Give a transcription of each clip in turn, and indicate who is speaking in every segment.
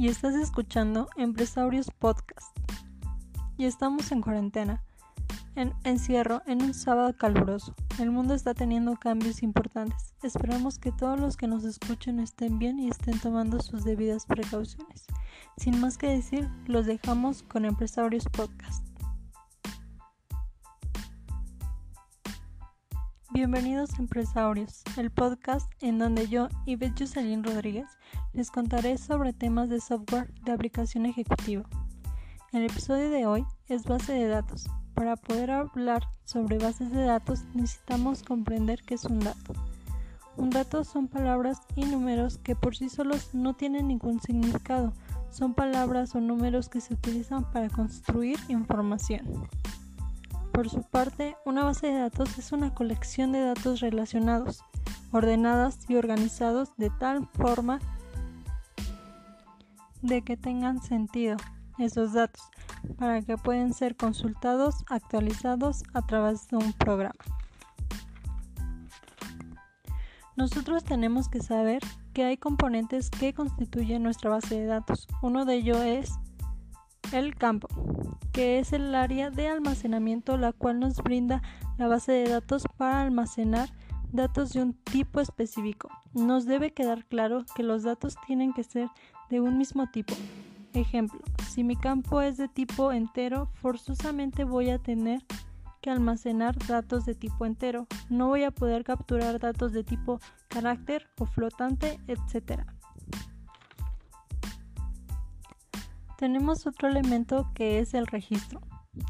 Speaker 1: y estás escuchando Empresarios Podcast. Y estamos en cuarentena, en encierro, en un sábado caluroso. El mundo está teniendo cambios importantes. Esperamos que todos los que nos escuchen estén bien y estén tomando sus debidas precauciones. Sin más que decir, los dejamos con Empresarios Podcast. Bienvenidos Empresarios, el podcast en donde yo, Yvette Jocelyn Rodríguez, les contaré sobre temas de software de aplicación ejecutiva. El episodio de hoy es base de datos. Para poder hablar sobre bases de datos necesitamos comprender qué es un dato. Un dato son palabras y números que por sí solos no tienen ningún significado, son palabras o números que se utilizan para construir información. Por su parte, una base de datos es una colección de datos relacionados, ordenados y organizados de tal forma de que tengan sentido esos datos para que puedan ser consultados, actualizados a través de un programa. Nosotros tenemos que saber que hay componentes que constituyen nuestra base de datos. Uno de ellos es el campo, que es el área de almacenamiento la cual nos brinda la base de datos para almacenar datos de un tipo específico. Nos debe quedar claro que los datos tienen que ser de un mismo tipo. Ejemplo, si mi campo es de tipo entero, forzosamente voy a tener que almacenar datos de tipo entero. No voy a poder capturar datos de tipo carácter o flotante, etc. Tenemos otro elemento que es el registro.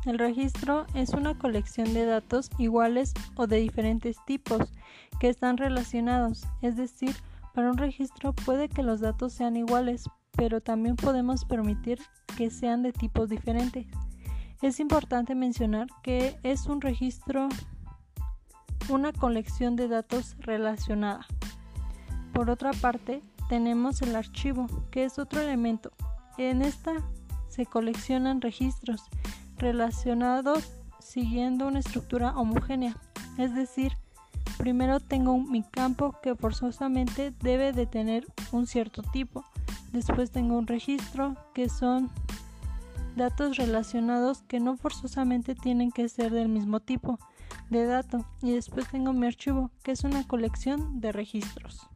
Speaker 1: El registro es una colección de datos iguales o de diferentes tipos que están relacionados, es decir, para un registro puede que los datos sean iguales, pero también podemos permitir que sean de tipos diferentes. Es importante mencionar que es un registro una colección de datos relacionada. Por otra parte, tenemos el archivo, que es otro elemento en esta se coleccionan registros relacionados siguiendo una estructura homogénea, es decir, primero tengo mi campo que forzosamente debe de tener un cierto tipo, después tengo un registro que son datos relacionados que no forzosamente tienen que ser del mismo tipo de dato. Y después tengo mi archivo que es una colección de registros.